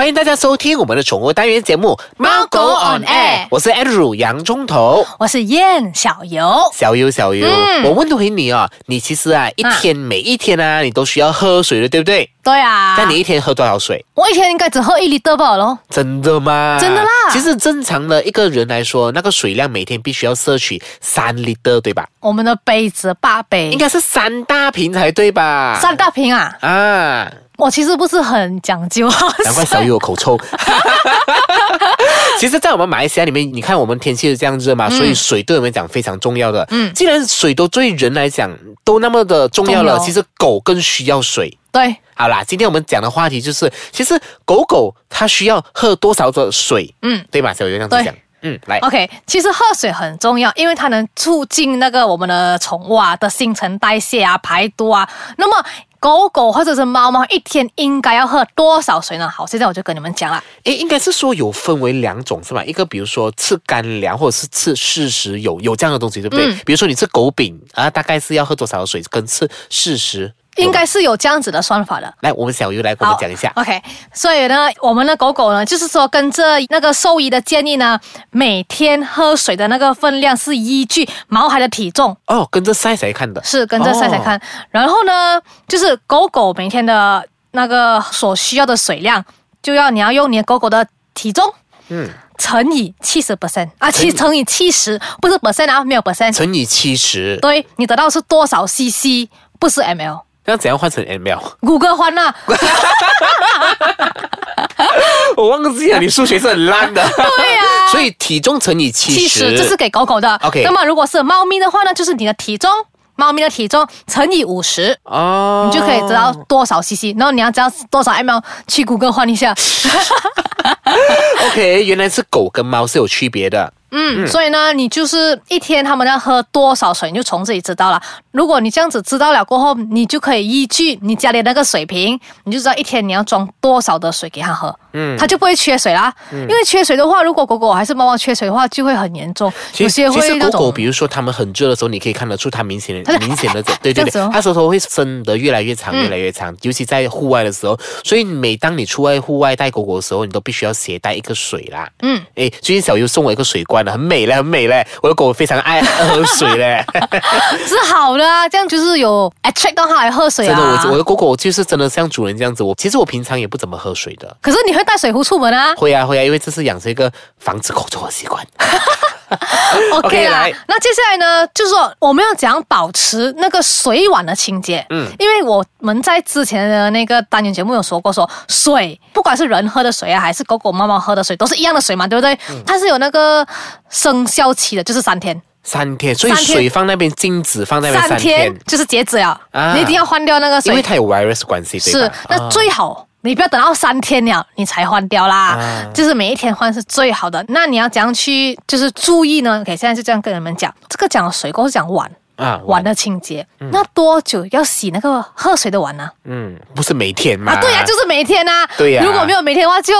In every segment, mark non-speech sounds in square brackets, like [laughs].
欢迎大家收听我们的宠物单元节目《猫狗 on air 我是 Andrew 洋葱头。我是燕小游，小游，小游，嗯我问回你啊，你其实啊，一天、每一天啊，你都需要喝水的，对不对？对啊，那你一天喝多少水？我一天应该只喝一粒的吧咯。真的吗？真的啦其实正常的一个人来说，那个水量每天必须要摄取三 liter，对吧？我们的杯子八杯应，该是三大瓶才对吧？三大瓶啊。啊，我其实不是很讲究，[laughs] 难怪小鱼有口臭。[laughs] 其实，在我们马来西亚里面，你看我们天气是这样热嘛，所以水对我们讲非常重要的。嗯，既然水都对人来讲都那么的重要了，要其实狗更需要水。对，好啦，今天我们讲的话题就是，其实狗狗它需要喝多少的水，嗯对吧？小鱼这样子讲，嗯，来，OK，其实喝水很重要，因为它能促进那个我们的宠物啊的新陈代谢啊、排毒啊。那么狗狗或者是猫猫一天应该要喝多少水呢？好，现在我就跟你们讲了。诶，应该是说有分为两种是吧？一个比如说吃干粮或者是吃事实有有这样的东西，对不对？嗯比如说你吃狗饼啊，大概是要喝多少水，跟吃事实应该是有这样子的算法的。来，我们小鱼来跟我们讲一下。OK，所以呢，我们的狗狗呢，就是说跟着那个兽医的建议呢，每天喝水的那个分量是依据毛孩的体重，哦，跟着晒晒看的。是跟着晒晒看。然后呢，就是狗狗每天的那个所需要的水量，就要你要用你的狗狗的体重，嗯，乘以七十 percent 啊，七乘以七十，不是 percent 啊，没有 percent。乘以七十，对你得到是多少 CC，不是 ml。那怎样换成 ml？谷歌换啊，[laughs] 我忘记了，你数学是很烂的。对呀、所以体重乘以七七十，这是给狗狗的。OK 那么如果是猫咪的话呢，就是你的体重，猫咪的体重乘以五十。哦，你就可以得到多少 CC，然后你要知道多少 ml，去谷歌换一下。[laughs] OK，原来是狗跟猫是有区别的。嗯，所以呢，你就是一天他们要喝多少水，你就从这里知道了。如果你这样子知道了过后，你就可以依据你家里那个水瓶，你就知道一天你要装多少的水给他喝，嗯，他就不会缺水啦。因为缺水的话，如果狗狗还是猫猫缺水的话，就会很严重，有些其实其实会那种狗狗，比如说它们很热的时候，你可以看得出它明显的 [laughs] 明显的对对对这样子哦，它舌头会伸得越来越长，嗯越来越长，尤其在户外的时候。所以每当你出外户外带狗狗的时候，你都必须要携带一个水啦。嗯，诶，最近小优送我一个水罐了，很美嘞，很美嘞，我的狗非常爱 [laughs] 喝水嘞。[laughs] 是好的啊，这样就是有 attract 到它来喝水啊。真的，我我的狗狗就是真的像主人这样子。我其实我平常也不怎么喝水的。可是你会带水壶出门啊会啊会啊，因为这是养成一个防止口臭的习惯。[laughs] [laughs] OK 啦来，那接下来呢，就是说我们要怎样保持那个水碗的清洁？嗯嗯，因为我们在之前的那个单元节目有说过说水不管是人喝的水啊，还是狗狗、猫猫喝的水，都是一样的水嘛，对不对？嗯它是有那个生效期的，就是三天，三天，所以水放那边，镜子放那边三天，就是截止了，啊你一定要换掉那个水。因为它有 virus 关系，对是？，那最好。你不要等到三天了，你才换掉啦。啊就是每一天换是最好的。那你要怎样去就是注意呢？OK，现在就这样跟你们讲，这个讲的水沟是讲碗啊碗的清洁。那多久要洗那个喝水的碗呢？嗯，不是每天嘛？啊，对呀、就是每天啊。对呀如果没有每天的话，就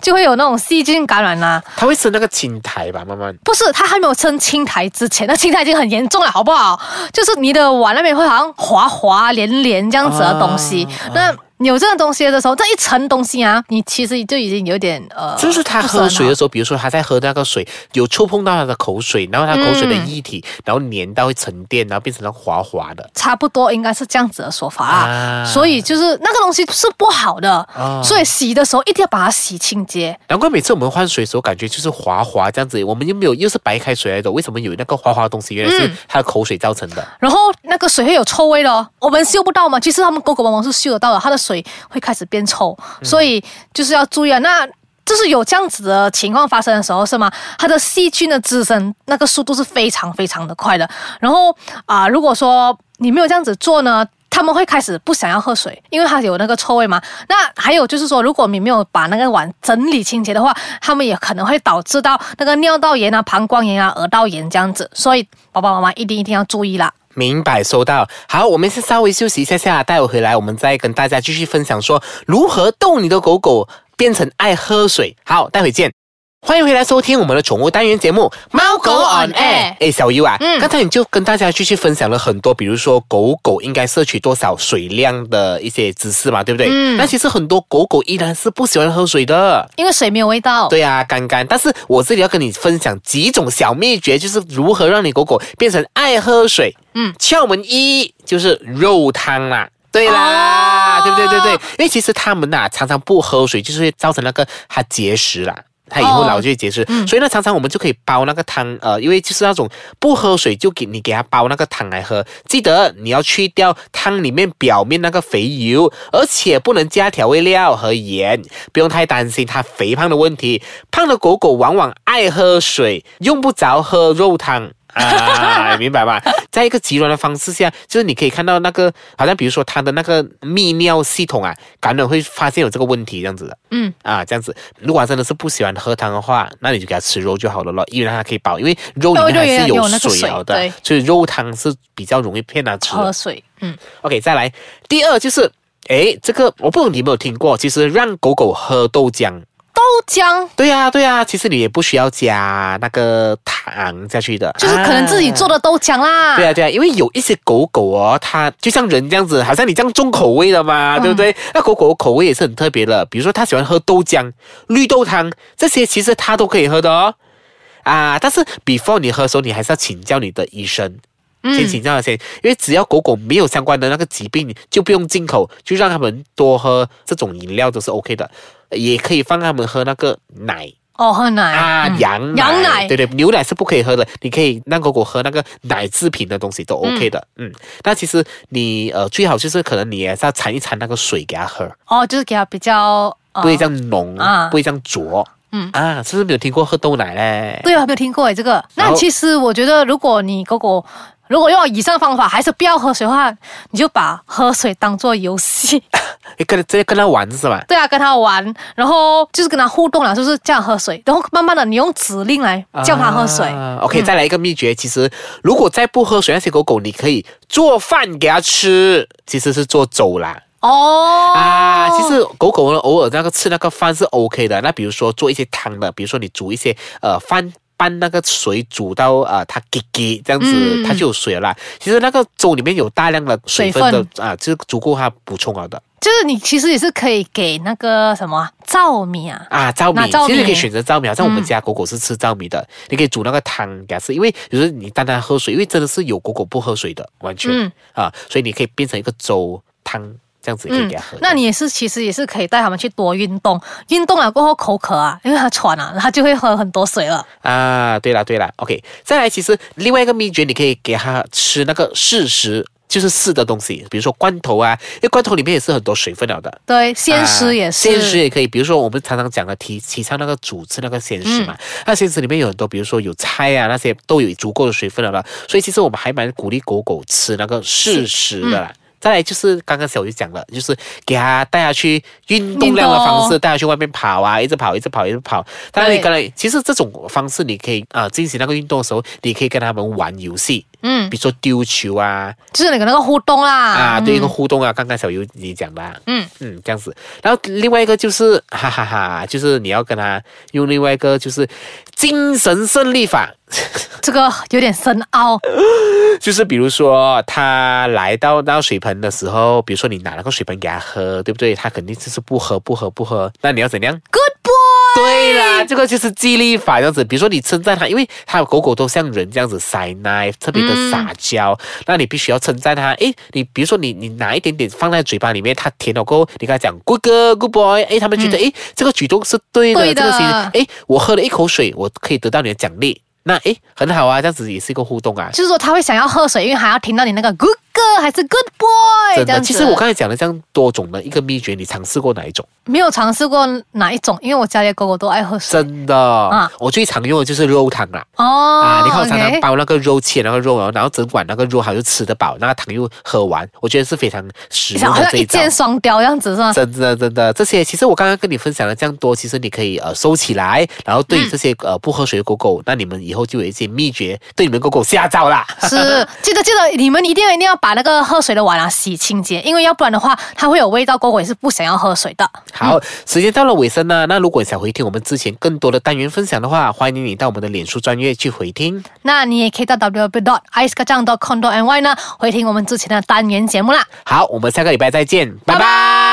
就会有那种细菌感染啦、它会生那个青苔吧？慢慢不是，它还没有生青苔之前，那青苔已经很严重了，好不好？就是你的碗那边会好像滑滑连连这样子的东西。啊那有这个东西的时候，这一层东西啊，你其实就已经有点呃，就是他喝水的时候，比如说他在喝那个水，有触碰到他的口水，然后他口水的液体，然后粘到会沉淀，然后变成了滑滑的。差不多应该是这样子的说法啊。啊所以就是那个东西是不好的，哦所以洗的时候一定要把它洗清洁。难怪每次我们换水的时候，感觉就是滑滑这样子。我们又没有，又是白开水来的，为什么有那个滑滑的东西？原来是他的口水造成的。然后那个水会有臭味的哦，我们嗅不到嘛。其实他们狗狗、猫猫是嗅得到的，它的水会开始变臭，所以就是要注意啊。那就是有这样子的情况发生的时候，是吗？它的细菌的滋生那个速度是非常非常的快的。然后啊、如果说你没有这样子做呢？他们会开始不想要喝水，因为它有那个臭味嘛。那还有就是说，如果你没有把那个碗整理清洁的话，他们也可能会导致到那个尿道炎啊、膀胱炎啊、耳道炎这样子。所以爸爸妈妈一定一定要注意啦。明白，收到。好，我们先稍微休息一下下，待会回来我们再跟大家继续分享说如何逗你的狗狗变成爱喝水。好，待会见。欢迎回来收听我们的宠物单元节目《猫狗 on air》。哎，小优啊，嗯刚才你就跟大家继续分享了很多，比如说狗狗应该摄取多少水量的一些知识嘛，对不对？嗯那其实很多狗狗依然是不喜欢喝水的。因为水没有味道。对啊，干干。但是我这里要跟你分享几种小秘诀，就是如何让你狗狗变成爱喝水。嗯，窍门一就是肉汤啦。对啦，哦对不对？对对，因为其实他们呐、常常不喝水，就是会造成那个它结石啦。它以后哦老就会结石，嗯所以呢，常常我们就可以煲那个汤，呃，因为就是那种不喝水就给你给它煲那个汤来喝。记得你要去掉汤里面表面那个肥油，而且不能加调味料和盐，不用太担心它肥胖的问题。胖的狗狗往往爱喝水，用不着喝肉汤。啊，明白吧？[laughs] 在一个极端的方式下，就是你可以看到那个，好像比如说它的那个泌尿系统啊，感染会发现有这个问题，这样子的。嗯，啊，这样子，如果他真的是不喜欢喝汤的话，那你就给它吃肉就好了咯，因为它可以饱，因为肉里面还是有水了的所以肉汤是比较容易骗它吃的喝。水，嗯，OK，再来，第二就是，诶，这个我不懂你有没有听过，其实让狗狗喝豆浆。豆浆对呀、对呀、其实你也不需要加那个糖下去的，就是可能自己做的。豆浆啦。对呀，对呀，因为有一些狗狗哦，它就像人这样子，好像你这样重口味的嘛，嗯对不对？那狗狗口味也是很特别的，比如说它喜欢喝豆浆、绿豆汤这些，其实它都可以喝的哦。啊，但是 before 你喝的时候，你还是要请教你的医生。嗯。先请教他先，因为只要狗狗没有相关的那个疾病，就不用进口，就让他们多喝这种饮料都是 OK 的，也可以放他们喝那个奶。哦，喝奶。啊，嗯。羊奶，羊奶。对对，牛奶是不可以喝的，你可以让狗狗喝那个奶制品的东西都 OK 的，嗯。那其实你呃最好就是可能你也是要掺一掺那个水给它喝，哦，就是给它比较呃不会这样浓，啊。不会这样浊，嗯。啊，是不是没有听过喝豆奶嘞？对啊，没有听过诶，这个。那其实我觉得，如果你狗狗如果用以上方法还是不要喝水的话，你就把喝水当做游戏，你 [laughs] 跟直接跟它玩是吧？对啊，跟它玩，然后就是跟它互动了，就是这样喝水，然后慢慢的你用指令来叫它喝水。啊 OK，、再来一个秘诀，其实如果再不喝水，那些狗狗你可以做饭给它吃，其实是做粥啦。哦啊，其实狗狗呢，偶尔那个吃那个饭是 OK 的。那比如说做一些汤的，比如说你煮一些呃饭。拌那个水煮到呃它叽叽这样子，嗯。它就有水了啦。其实那个粥里面有大量的水分的水啊，就是足够它补充了的。就是你其实也是可以给那个什么啊糙米啊，啊。糙米。其实可以选择糙米，好像我们嗯家狗狗是吃糙米的，你可以煮那个汤给它吃。因为有时候你单单喝水，因为真的是有狗狗不喝水的，完全、嗯。啊，所以你可以变成一个粥汤这样子可以给他喝。那你也是其实也是可以带他们去多运动，运动了过后口渴啊，因为他喘啊，它就会喝很多水了。啊，对了对了，OK，再来，其实另外一个秘诀，你可以给他吃那个适食，就是湿的东西，比如说罐头啊，因为罐头里面也是很多水分了的。对，鲜食也是，啊鲜食也可以，比如说我们常常讲的提提倡那个主吃那个鲜食嘛，嗯那鲜食里面有很多，比如说有菜啊那些都有足够的水分了的，所以其实我们还蛮鼓励狗狗吃那个适食的啦。再来就是刚刚小鱼讲了，就是给他带他去运动量的方式，带他去外面跑啊，一直跑，一直跑，一直跑。当然，你刚才其实这种方式，你可以啊、进行那个运动的时候，你可以跟他们玩游戏，嗯。比，如说丢球啊，就是那个那个互动啦，啊，嗯。对一个互动啊，刚刚小优你讲的、啊，嗯。嗯，这样子。然后另外一个就是，[laughs] 哈哈哈就是你要跟他用另外一个就是精神胜利法，[laughs] 这个有点深奥，就是比如说他来到那个水盆的时候，比如说你拿了个水盆给他喝，对不对？他肯定就是不喝不喝不喝，那你要怎样？Good 对啦，这个就是激励法这样子。比如说你称赞它，因为它狗狗都像人这样子塞奶，特别的撒娇，那你必须要称赞它。诶，你比如说你你拿一点点放在嘴巴里面，它舔了过后，你跟它讲 good girl good boy，诶，他们觉得、诶这个举动是对的，对的这个行为，诶，我喝了一口水，我可以得到你的奖励。那诶，很好啊，这样子也是一个互动啊。就是说他会想要喝水，因为还要听到你那个 good girl 还是 good boy 真的，这样子。其实我刚才讲的这样多种的一个秘诀，你尝试过哪一种？没有尝试过哪一种，因为我家里的狗狗都爱喝水。真的啊，我最常用的就是肉汤啦。哦，啊，你看我常常 OK 包那个肉，切那个肉，然后整碗那个肉好像吃得饱，那个汤又喝完，我觉得是非常实用好像一的这一招。箭双雕这样子是吗？真的真的，这些其实我刚刚跟你分享了这样多，其实你可以呃收起来，然后对于这些、呃不喝水的狗狗，那你们以后就有一些秘诀，对你们狗狗下招啦。是，[laughs] 记得记得，你们一定要一定要把把那个喝水的碗啊洗清洁，因为要不然的话它会有味道，狗狗也是不想要喝水的。好，时间到了尾声呢，那如果想回听我们之前更多的单元分享的话，欢迎你到我们的脸书专业去回听。那你也可以到 w w dot i c e k a c a n g dot com dot ny 呢回听我们之前的单元节目啦。好，我们下个礼拜再见，拜拜拜。